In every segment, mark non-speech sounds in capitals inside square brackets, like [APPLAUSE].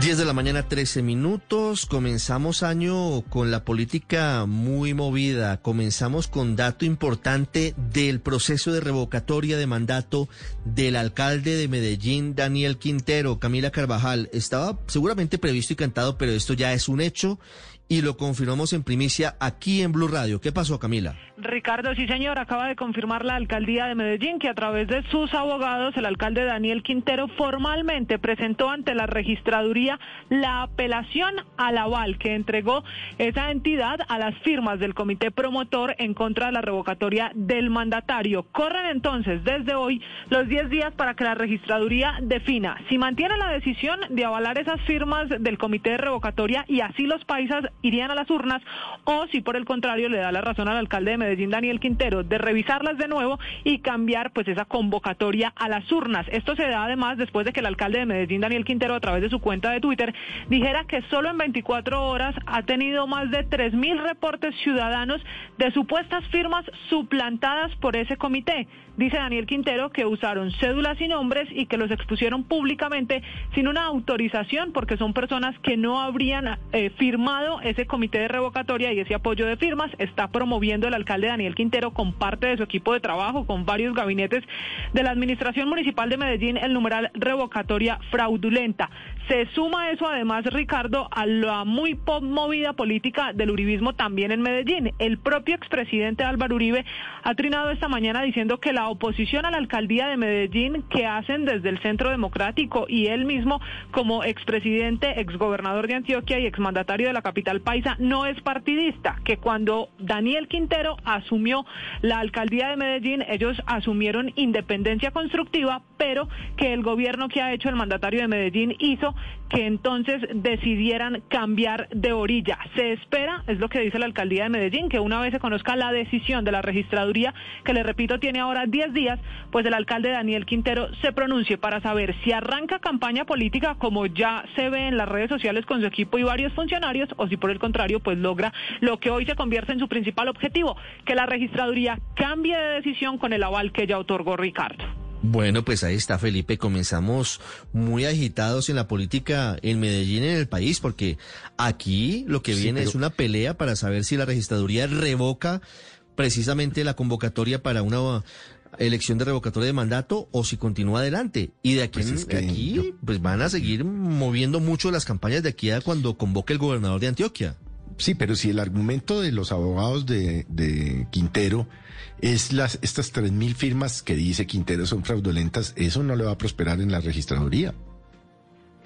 10 de la mañana, 13 minutos. Comenzamos año con la política muy movida. Comenzamos con dato importante del proceso de revocatoria de mandato del alcalde de Medellín, Daniel Quintero. Camila Carvajal, estaba seguramente previsto y cantado, pero esto ya es un hecho y lo confirmamos en primicia aquí en Blue Radio. ¿Qué pasó, Camila? Ricardo, sí señor, acaba de confirmar la alcaldía de Medellín que a través de sus abogados, el alcalde Daniel Quintero formalmente presentó ante la registraduría la apelación al aval que entregó esa entidad a las firmas del comité promotor en contra de la revocatoria del mandatario. Corren entonces desde hoy los 10 días para que la registraduría defina si mantiene la decisión de avalar esas firmas del comité de revocatoria y así los paisas irían a las urnas o si por el contrario le da la razón al alcalde de Medellín, Daniel Quintero, de revisarlas de nuevo y cambiar pues esa convocatoria a las urnas. Esto se da además después de que el alcalde de Medellín, Daniel Quintero, a través de su cuenta de Twitter, dijera que solo en 24 horas ha tenido más de 3.000 reportes ciudadanos de supuestas firmas suplantadas por ese comité. Dice Daniel Quintero que usaron cédulas y nombres y que los expusieron públicamente sin una autorización porque son personas que no habrían eh, firmado ese comité de revocatoria y ese apoyo de firmas está promoviendo el alcalde Daniel Quintero con parte de su equipo de trabajo, con varios gabinetes de la Administración Municipal de Medellín, el numeral revocatoria fraudulenta. Se suma eso además, Ricardo, a la muy movida política del uribismo también en Medellín. El propio expresidente Álvaro Uribe ha trinado esta mañana diciendo que la oposición a la alcaldía de Medellín que hacen desde el Centro Democrático y él mismo como expresidente, exgobernador de Antioquia y exmandatario de la capital Paisa no es partidista, que cuando Daniel Quintero asumió la alcaldía de Medellín, ellos asumieron independencia constructiva, pero que el gobierno que ha hecho el mandatario de Medellín hizo que entonces decidieran cambiar de orilla. Se espera, es lo que dice la alcaldía de Medellín, que una vez se conozca la decisión de la registraduría, que le repito tiene ahora 10 días, pues el alcalde Daniel Quintero se pronuncie para saber si arranca campaña política como ya se ve en las redes sociales con su equipo y varios funcionarios o si por el contrario, pues logra lo que hoy se convierte en su principal objetivo, que la registraduría cambie de decisión con el aval que ya otorgó Ricardo. Bueno, pues ahí está Felipe, comenzamos muy agitados en la política en Medellín, en el país, porque aquí lo que viene es una pelea para saber si la registraduría revoca precisamente la convocatoria para una elección de revocatoria de mandato o si continúa adelante. Y de aquí, pues aquí pues van a seguir moviendo mucho las campañas de aquí a cuando convoque el gobernador de Antioquia. Sí, pero si el argumento de los abogados de, de Quintero es las estas tres mil firmas que dice Quintero son fraudulentas, eso no le va a prosperar en la registraduría.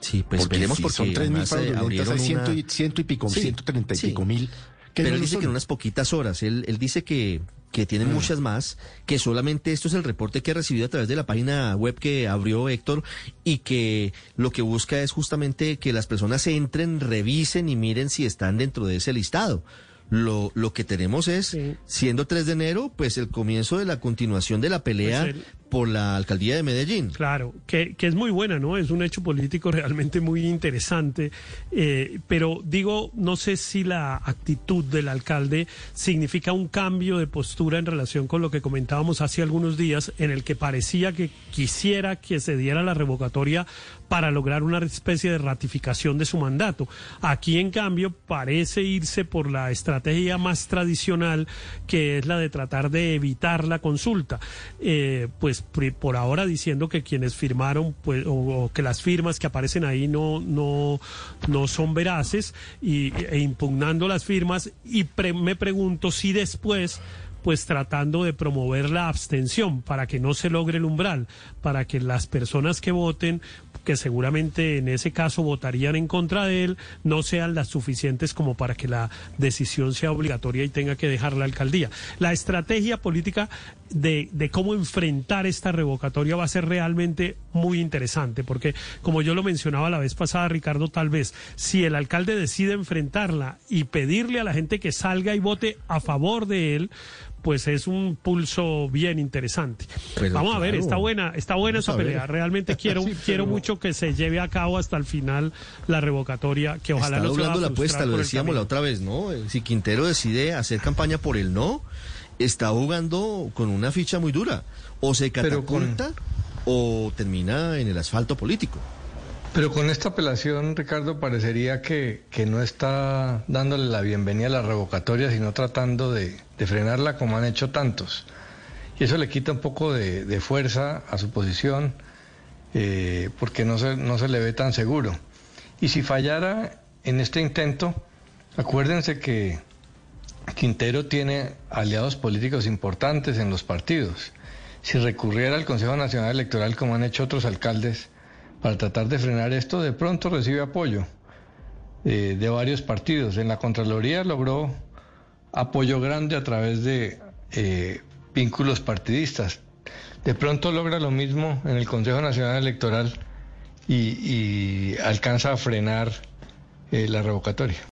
Sí, pues porque esperemos porque son tres mil fraudulentas, hay ciento, y, ciento y pico, ciento treinta y pico mil. Pero él dice que en unas poquitas horas, él, él dice que que tienen mm. muchas más, que solamente esto es el reporte que ha recibido a través de la página web que abrió Héctor y que lo que busca es justamente que las personas entren, revisen y miren si están dentro de ese listado. Lo, lo que tenemos es, siendo 3 de enero, pues el comienzo de la continuación de la pelea pues por la alcaldía de Medellín. Claro, que, es muy buena, ¿no? Es un hecho político [LAUGHS] realmente muy interesante, eh, pero digo, no sé si la actitud del alcalde significa un cambio de postura en relación con lo que comentábamos hace algunos días, en el que parecía que quisiera que se diera la revocatoria para lograr una especie de ratificación de su mandato. Aquí, en cambio, parece irse por la estrategia más tradicional, que es la de tratar de evitar la consulta. Eh, pues por ahora diciendo que quienes firmaron, pues, o, que las firmas que aparecen ahí no, no, no son veraces y, e impugnando las firmas. Y me pregunto si después pues tratando de promover la abstención para que no se logre el umbral, para que las personas que voten que seguramente en ese caso votarían en contra de él, no sean las suficientes como para que la decisión sea obligatoria y tenga que dejar la alcaldía. La estrategia política de, cómo enfrentar esta revocatoria va a ser realmente muy interesante, porque como yo lo mencionaba la vez pasada, Ricardo, tal vez si el alcalde decide enfrentarla y pedirle a la gente que salga y vote a favor de él, pues es un pulso bien interesante. Vamos a ver, está buena, está buena esa pelea. Realmente [LAUGHS] quiero, quiero mucho que se lleve a cabo hasta el final la revocatoria, que ojalá está no la apuesta, lo decíamos la otra vez, ¿no? Si Quintero decide hacer campaña por el no, está jugando con una ficha muy dura. O se con- catapulta o termina en el asfalto político. Pero con esta apelación, Ricardo, parecería que, que no está dándole la bienvenida a la revocatoria, sino tratando de, de frenarla como han hecho tantos. Y eso le quita un poco de, de fuerza a su posición, eh, porque no se, no se le ve tan seguro. Y si fallara en este intento, acuérdense que Quintero tiene aliados políticos importantes en los partidos. Si recurriera al Consejo Nacional Electoral, como han hecho otros alcaldes, para tratar de frenar esto, de pronto recibe apoyo eh, de varios partidos. En la Contraloría logró apoyo grande a través de eh, vínculos partidistas. De pronto logra lo mismo en el Consejo Nacional Electoral y, alcanza a frenar eh, la revocatoria.